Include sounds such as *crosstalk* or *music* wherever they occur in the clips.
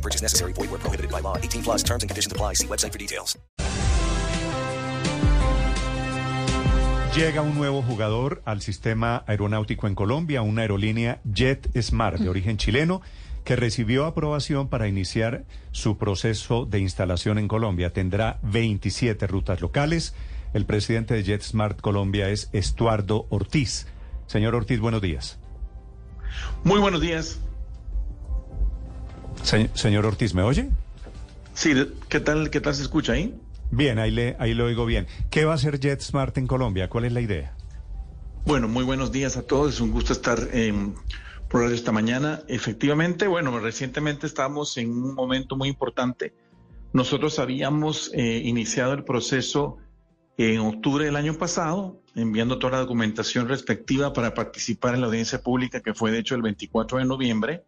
No purchase necessary. Void where prohibited by law. 18 plus terms and conditions apply. See website for details. Llega un nuevo jugador al sistema aeronáutico en Colombia, una aerolínea Jet Smart de origen chileno que recibió aprobación para iniciar su proceso de instalación en Colombia. Tendrá 27 rutas locales. El presidente de JetSmart Colombia es Estuardo Ortiz. Señor Ortiz, buenos días. Muy buenos días. Se- señor Ortiz, ¿me oye? Sí, ¿qué tal, qué tal se escucha ahí? Bien, ahí le, ahí lo oigo bien. ¿Qué va a hacer JetSmart en Colombia? ¿Cuál es la idea? Bueno, muy buenos días a todos. Es un gusto estar en por esta mañana. Efectivamente, bueno, recientemente estábamos en un momento muy importante. Nosotros habíamos eh, iniciado el proceso en octubre del año pasado, enviando toda la documentación respectiva para participar en la audiencia pública que fue de hecho el 24 de noviembre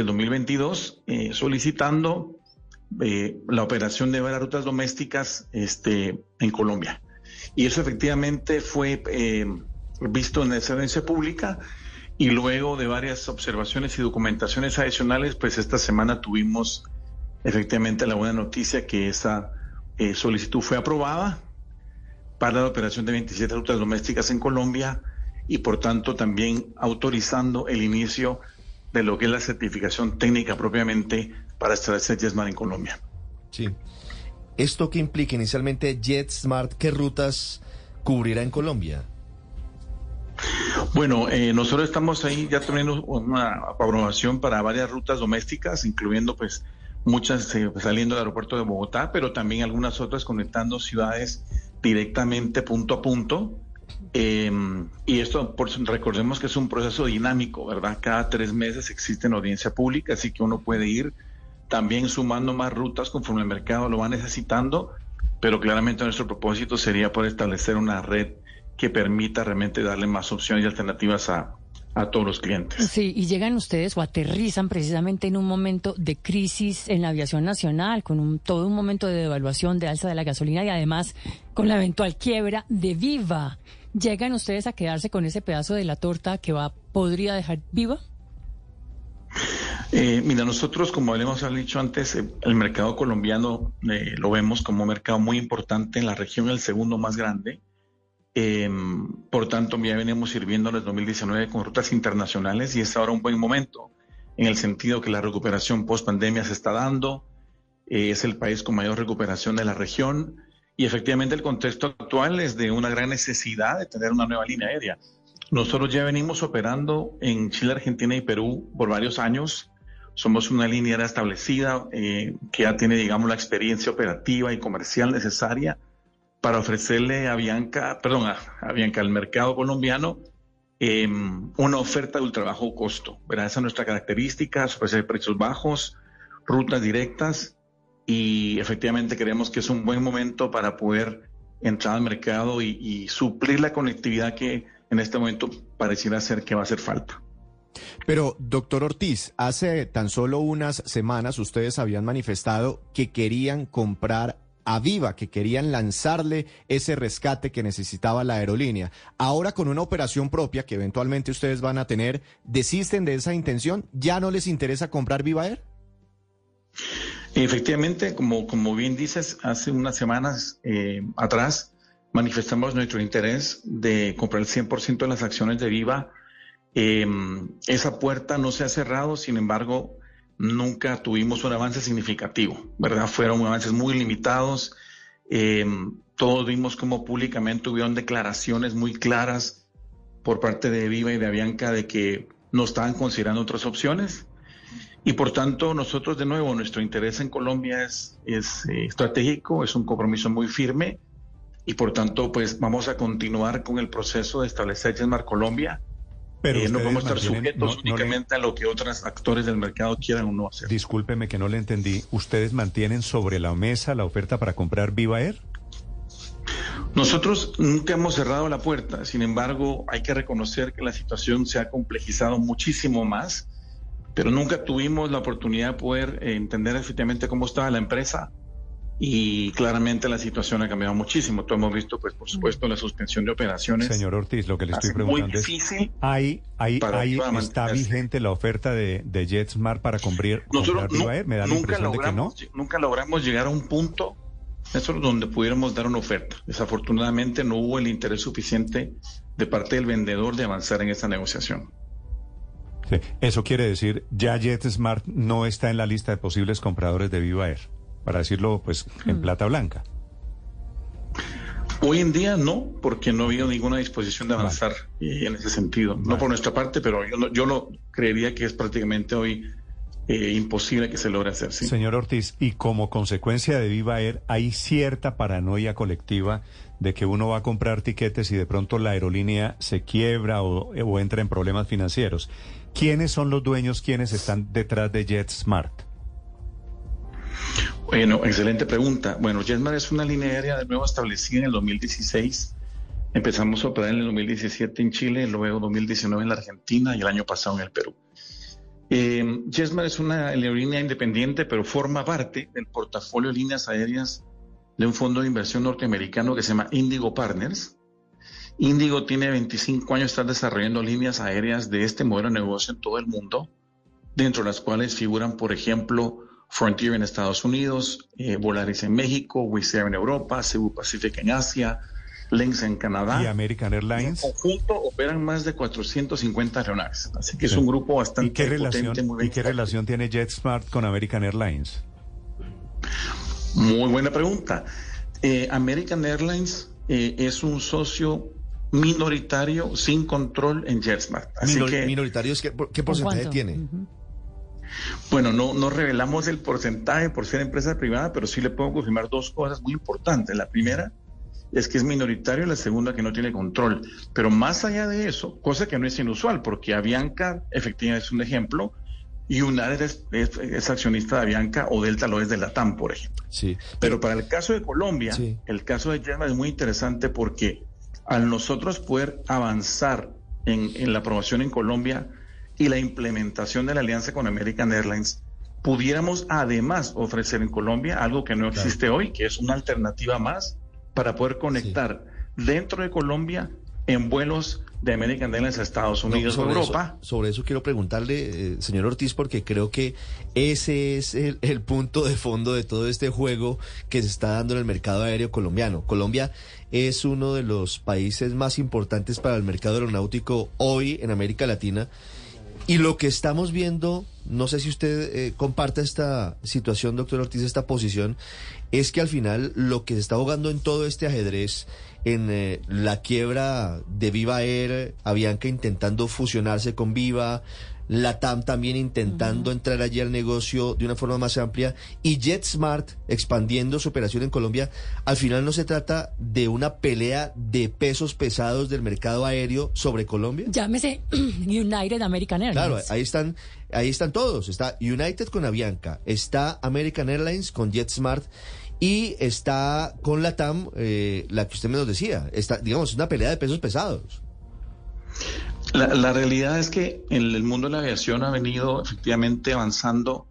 del 2022, eh, solicitando eh, la operación de varias rutas domésticas este, en Colombia. Y eso efectivamente fue eh, visto en esa audiencia pública y luego de varias observaciones y documentaciones adicionales, pues esta semana tuvimos efectivamente la buena noticia que esa eh, solicitud fue aprobada para la operación de 27 rutas domésticas en Colombia y por tanto también autorizando el inicio de lo que es la certificación técnica propiamente para establecer JetSmart en Colombia. Sí. ¿Esto qué implica inicialmente JetSmart? ¿Qué rutas cubrirá en Colombia? Bueno, eh, nosotros estamos ahí ya teniendo una aprobación para varias rutas domésticas, incluyendo pues muchas eh, saliendo del aeropuerto de Bogotá, pero también algunas otras conectando ciudades directamente punto a punto. Eh, y esto, por, recordemos que es un proceso dinámico, ¿verdad? Cada tres meses existe una audiencia pública, así que uno puede ir también sumando más rutas conforme el mercado lo va necesitando, pero claramente nuestro propósito sería poder establecer una red que permita realmente darle más opciones y alternativas a, a todos los clientes. Sí, y llegan ustedes o aterrizan precisamente en un momento de crisis en la aviación nacional, con un, todo un momento de devaluación, de alza de la gasolina y además con la eventual quiebra de Viva. ¿Llegan ustedes a quedarse con ese pedazo de la torta que va podría dejar Viva? Eh, mira, nosotros, como habíamos dicho antes, eh, el mercado colombiano eh, lo vemos como un mercado muy importante en la región, el segundo más grande. Eh, por tanto, ya venimos sirviendo en el 2019 con rutas internacionales y es ahora un buen momento en el sentido que la recuperación post pandemia se está dando. eh, es el país con mayor recuperación de la región y efectivamente el contexto actual es de una gran necesidad de tener una nueva línea aérea. Nosotros ya venimos operando en Chile, Argentina y Perú por varios años. Somos una línea aérea establecida eh, que ya tiene, digamos, la experiencia operativa y comercial necesaria para ofrecerle a Bianca, perdón, a, a Bianca, al mercado colombiano, eh, una oferta de ultra bajo costo. ¿verdad? Esa es nuestra característica, ofrecer precios bajos, rutas directas y efectivamente creemos que es un buen momento para poder entrar al mercado y, y suplir la conectividad que en este momento pareciera ser que va a hacer falta. Pero, doctor Ortiz, hace tan solo unas semanas ustedes habían manifestado que querían comprar a Viva, que querían lanzarle ese rescate que necesitaba la aerolínea. Ahora con una operación propia que eventualmente ustedes van a tener, ¿desisten de esa intención? ¿Ya no les interesa comprar Viva Air? Efectivamente, como, como bien dices, hace unas semanas eh, atrás manifestamos nuestro interés de comprar el 100% de las acciones de Viva. Eh, esa puerta no se ha cerrado, sin embargo, nunca tuvimos un avance significativo, ¿verdad? Fueron avances muy limitados. Eh, todos vimos como públicamente hubieron declaraciones muy claras por parte de Viva y de Avianca de que no estaban considerando otras opciones. Y por tanto, nosotros de nuevo, nuestro interés en Colombia es, es eh, estratégico, es un compromiso muy firme y por tanto, pues vamos a continuar con el proceso de establecer JetSmart Colombia. Pero Eh, no podemos estar sujetos no- no le- únicamente a lo que otros actores del mercado quieran o no hacer. Discúlpeme que no le entendí. ¿Ustedes mantienen sobre la mesa la oferta para comprar Viva Air? Nosotros nunca hemos cerrado la puerta, sin embargo, hay que reconocer que la situación se ha complejizado muchísimo más, pero nunca tuvimos la oportunidad de poder eh, entender efectivamente cómo estaba la empresa y claramente la situación ha cambiado muchísimo. Todos hemos visto, pues, por supuesto, la suspensión de operaciones. Señor Ortiz, lo que le estoy Hace muy preguntando es, difícil ¿hay, hay, hay- ¿está vigente la oferta de, de JetSmart para comprar, Nosotros? Me da la nunca, impresión de que no. logramos, nunca logramos llegar a un punto eso, donde pudiéramos dar una oferta. Desafortunadamente no hubo el interés suficiente de parte del vendedor de avanzar en esta negociación. Sí, Eso quiere decir, ya JetSmart no está en la lista de posibles compradores de Viva Air, para decirlo pues en plata blanca. Hoy en día no, porque no ha habido ninguna disposición de avanzar eh, en ese sentido. Vale. No por nuestra parte, pero yo, no- yo lo creería que es prácticamente hoy eh, imposible que se logre hacer. ¿sí? Señor Ortiz, y como consecuencia de Viva Air, hay cierta paranoia colectiva de que uno va a comprar tiquetes y de pronto la aerolínea se quiebra o, o entra en problemas financieros. ¿Quiénes son los dueños, quiénes están detrás de JetSmart? Bueno, excelente pregunta. Bueno, JetSmart es una línea aérea de nuevo establecida en el 2016. Empezamos a operar en el 2017 en Chile, luego 2019 en la Argentina y el año pasado en el Perú. Eh, es una aerolínea independiente, pero forma parte del portafolio de líneas aéreas de un fondo de inversión norteamericano que se llama Indigo Partners. Indigo tiene 25 años, está desarrollando líneas aéreas de este modelo de negocio en todo el mundo, dentro de las cuales figuran, por ejemplo, Frontier en Estados Unidos, eh, Volaris en México, Wizz Air en Europa, Cebu Pacific en Asia, Lynx en Canadá. ¿Y American En Airlines? conjunto operan más de 450 aeronaves, así que es un grupo ¿Y bastante qué, potente, relación, muy ¿Y bien qué relación tiene JetSmart con American Airlines? Muy buena pregunta. Eh, American Airlines eh, es un socio minoritario sin control en JetSmart. Así Minor- que, minoritarios, ¿qué, por- qué ¿Con porcentaje cuánto? tiene? Ujú. Bueno, no, no revelamos el porcentaje por ser empresa privada, pero sí le puedo confirmar dos cosas muy importantes. La primera es que es minoritario y la segunda que no tiene control. Pero más allá de eso, cosa que no es inusual, porque Avianca efectivamente es un ejemplo, y United es, es- es accionista de Avianca o Delta lo es de Latam, por ejemplo. Sí. Pero para el caso de Colombia, Sí. el caso de Yerma es muy interesante porque al nosotros poder avanzar en, en la aprobación en Colombia y la implementación de la alianza con American Airlines, pudiéramos además ofrecer en Colombia algo que no existe hoy, que es una alternativa más para poder conectar dentro de Colombia en vuelos de American Airlines a Estados No, Unidos o sobre Europa. Eso, sobre eso quiero preguntarle, eh, señor Ortiz, porque creo que ese es el, el punto de fondo de todo este juego que se está dando en el mercado aéreo colombiano. Colombia es uno de los países más importantes para el mercado aeronáutico hoy en América Latina. Y lo que estamos viendo, no sé si usted eh, comparte esta situación, doctor Ortiz, esta posición, es que al final lo que se está jugando en todo este ajedrez, en eh, la quiebra de Viva Air, Avianca intentando fusionarse con Viva, Latam también intentando entrar allí al negocio de una forma más amplia y JetSmart expandiendo su operación en Colombia, al final no se trata de una pelea de pesos pesados del mercado aéreo sobre Colombia. Llámese *clears throat* United American Airlines. Claro, ahí están, ahí están todos. Está United con Avianca, está American Airlines con JetSmart y está con Latam, eh, la que usted me nos decía. Está, digamos, una pelea de pesos pesados. La, realidad es que en el mundo de la aviación ha venido efectivamente avanzando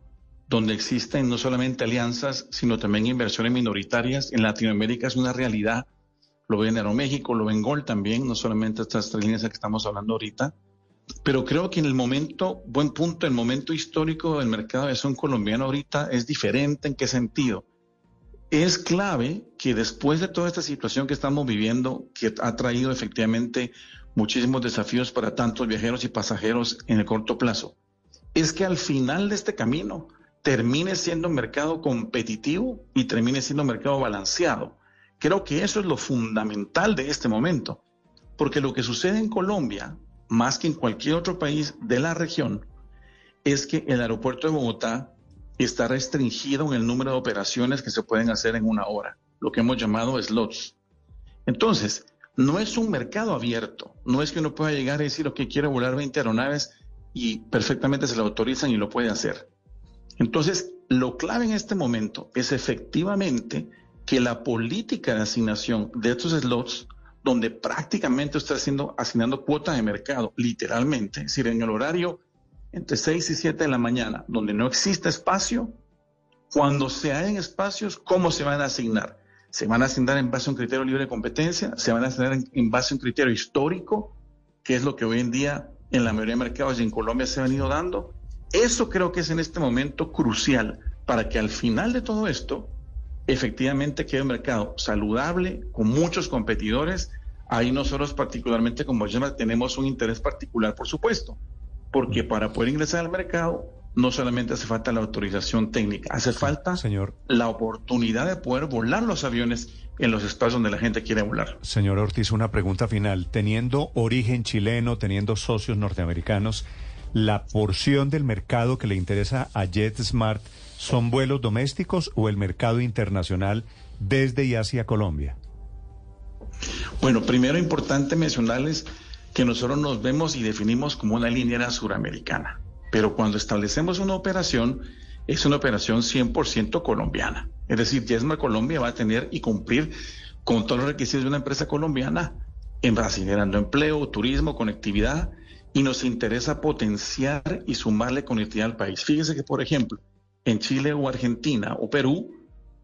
donde existen no solamente alianzas, sino también inversiones minoritarias. En Latinoamérica es una realidad. Lo ve en Aeroméxico, lo ve en Gol también, no solamente estas tres líneas que estamos hablando ahorita. Pero creo que en el momento, buen punto, el momento histórico del mercado de aviación colombiano ahorita es diferente. ¿En qué sentido? Es clave que después de toda esta situación que estamos viviendo, que ha traído efectivamente muchísimos desafíos para tantos viajeros y pasajeros en el corto plazo, es que al final de este camino termine siendo un mercado competitivo y termine siendo un mercado balanceado. Creo que eso es lo fundamental de este momento, porque lo que sucede en Colombia, más que en cualquier otro país de la región, es que el aeropuerto de Bogotá está restringido en el número de operaciones que se pueden hacer en una hora, lo que hemos llamado slots. Entonces, no es un mercado abierto. No es que uno pueda llegar y decir, que quiero volar 20 aeronaves y perfectamente se lo autorizan y lo puede hacer. Entonces, lo clave en este momento es efectivamente que la política de asignación de estos slots, donde prácticamente está haciendo, asignando cuotas de mercado, literalmente, es decir, en el horario entre 6 y 7 de la mañana, donde no existe espacio, cuando se hayan espacios, ¿cómo se van a asignar? ¿Se van a asignar en base a un criterio libre de competencia? ¿Se van a asignar en, base a un criterio histórico? que es lo que hoy en día en la mayoría de mercados y en Colombia se ha venido dando? Eso creo que es en este momento crucial para que al final de todo esto efectivamente quede un mercado saludable, con muchos competidores. Ahí nosotros particularmente como Gemma tenemos un interés particular, por supuesto, porque para poder ingresar al mercado no solamente hace falta la autorización técnica, hace falta señor. la oportunidad de poder volar los aviones en los espacios donde la gente quiere volar. Señor Ortiz, una pregunta final. Teniendo origen chileno, teniendo socios norteamericanos, ¿la porción del mercado que le interesa a JetSmart son vuelos domésticos o el mercado internacional desde y hacia Colombia? Bueno, primero importante mencionarles que nosotros nos vemos y definimos como una línea suramericana, pero cuando establecemos una operación, es una operación 100% colombiana. Es decir, JetSmart Colombia va a tener y cumplir con todos los requisitos de una empresa colombiana en generando empleo, turismo, conectividad, y nos interesa potenciar y sumarle conectividad al país. Fíjense que, por ejemplo, en Chile o Argentina o Perú,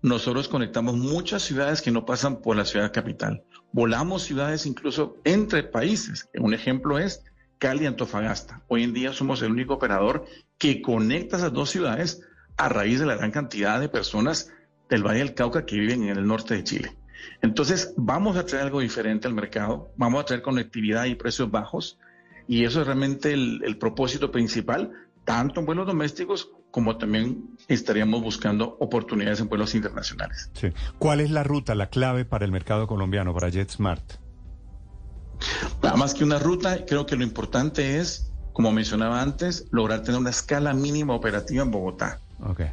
nosotros conectamos muchas ciudades que no pasan por la ciudad capital. Volamos ciudades incluso entre países. Un ejemplo es Cali y Antofagasta. Hoy en día somos el único operador que conecta esas dos ciudades a raíz de la gran cantidad de personas del Valle del Cauca que viven en el norte de Chile. Entonces, vamos a traer algo diferente al mercado, vamos a traer conectividad y precios bajos, y eso es realmente el, propósito principal, tanto en vuelos domésticos como también estaríamos buscando oportunidades en vuelos internacionales. ¿Cuál es la ruta, la clave para el mercado colombiano, para JetSmart? Más que una ruta, creo que lo importante es, como mencionaba antes, lograr tener una escala mínima operativa en Bogotá.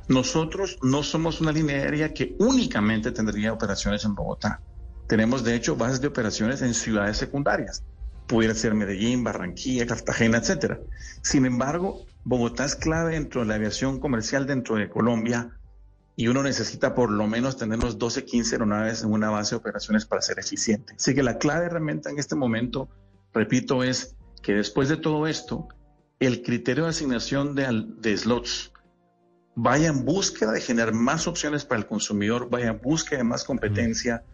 Nosotros no somos una línea aérea que únicamente tendría operaciones en Bogotá. Tenemos, de hecho, bases de operaciones en ciudades secundarias. Pudiera ser Medellín, Barranquilla, Cartagena, etcétera. Sin embargo, Bogotá es clave dentro de la aviación comercial dentro de Colombia y uno necesita por lo menos tener unos 12, 15 aeronaves en una base de operaciones para ser eficiente. Así que la clave realmente en este momento, repito, es que después de todo esto, el criterio de asignación de, de slots vaya en búsqueda de generar más opciones para el consumidor, vaya en búsqueda de más competencia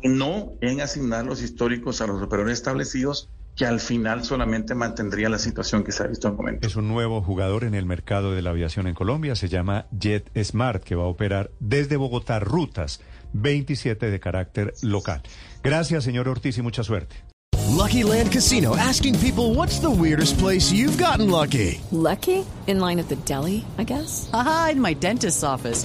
y no en asignar los históricos a los operadores establecidos que al final solamente mantendría la situación que se ha visto en el momento. Es un nuevo jugador en el mercado de la aviación en Colombia, se llama Jet Smart, que va a operar desde Bogotá rutas 27 de carácter local. Gracias, señor Ortiz, y mucha suerte. Lucky Land Casino, asking people what's the weirdest place you've gotten lucky. Lucky? In line at the deli, I guess. Aha, in my dentist's office.